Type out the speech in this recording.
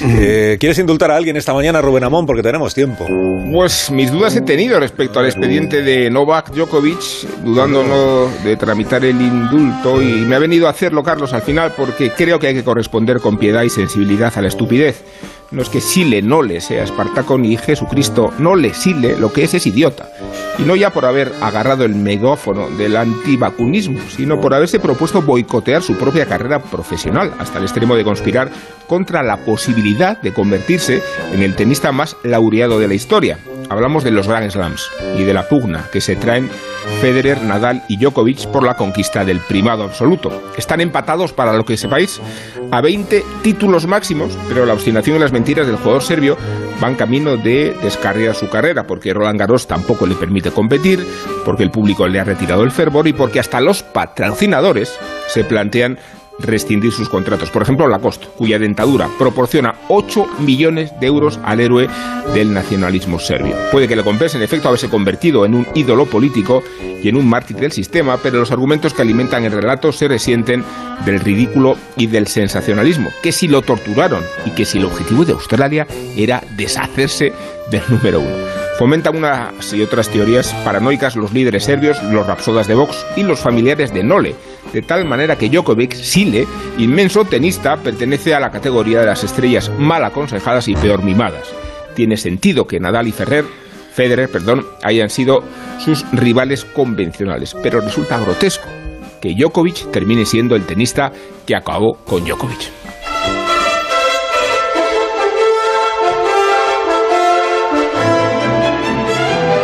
Eh, ¿Quieres indultar a alguien esta mañana, Rubén Amón? Porque tenemos tiempo. Pues mis dudas he tenido respecto al expediente de Novak Djokovic, dudando no de tramitar el indulto, y me ha venido a hacerlo, Carlos, al final, porque creo que hay que corresponder con piedad y sensibilidad a la estupidez. No es que Sile no le sea Espartaco ni Jesucristo no le Sile, lo que es es idiota. Y no ya por haber agarrado el megófono del antivacunismo, sino por haberse propuesto boicotear su propia carrera profesional, hasta el extremo de conspirar contra la posibilidad de convertirse en el tenista más laureado de la historia. Hablamos de los Grand Slams y de la pugna que se traen Federer, Nadal y Djokovic por la conquista del primado absoluto. Están empatados, para lo que sepáis, a 20 títulos máximos, pero la obstinación y las mentiras del jugador serbio van camino de descarriar su carrera, porque Roland Garros tampoco le permite competir, porque el público le ha retirado el fervor y porque hasta los patrocinadores se plantean rescindir sus contratos. Por ejemplo, Lacoste, cuya dentadura proporciona 8 millones de euros al héroe del nacionalismo serbio. Puede que le compense en efecto haberse convertido en un ídolo político y en un mártir del sistema, pero los argumentos que alimentan el relato se resienten del ridículo y del sensacionalismo, que si lo torturaron y que si el objetivo de Australia era deshacerse del número uno. Fomentan unas y otras teorías paranoicas los líderes serbios, los rapsodas de Vox y los familiares de Nole, de tal manera que Djokovic, Sile, inmenso tenista, pertenece a la categoría de las estrellas mal aconsejadas y peor mimadas. Tiene sentido que Nadal y Ferrer, Federer perdón, hayan sido sus rivales convencionales, pero resulta grotesco que Djokovic termine siendo el tenista que acabó con Djokovic.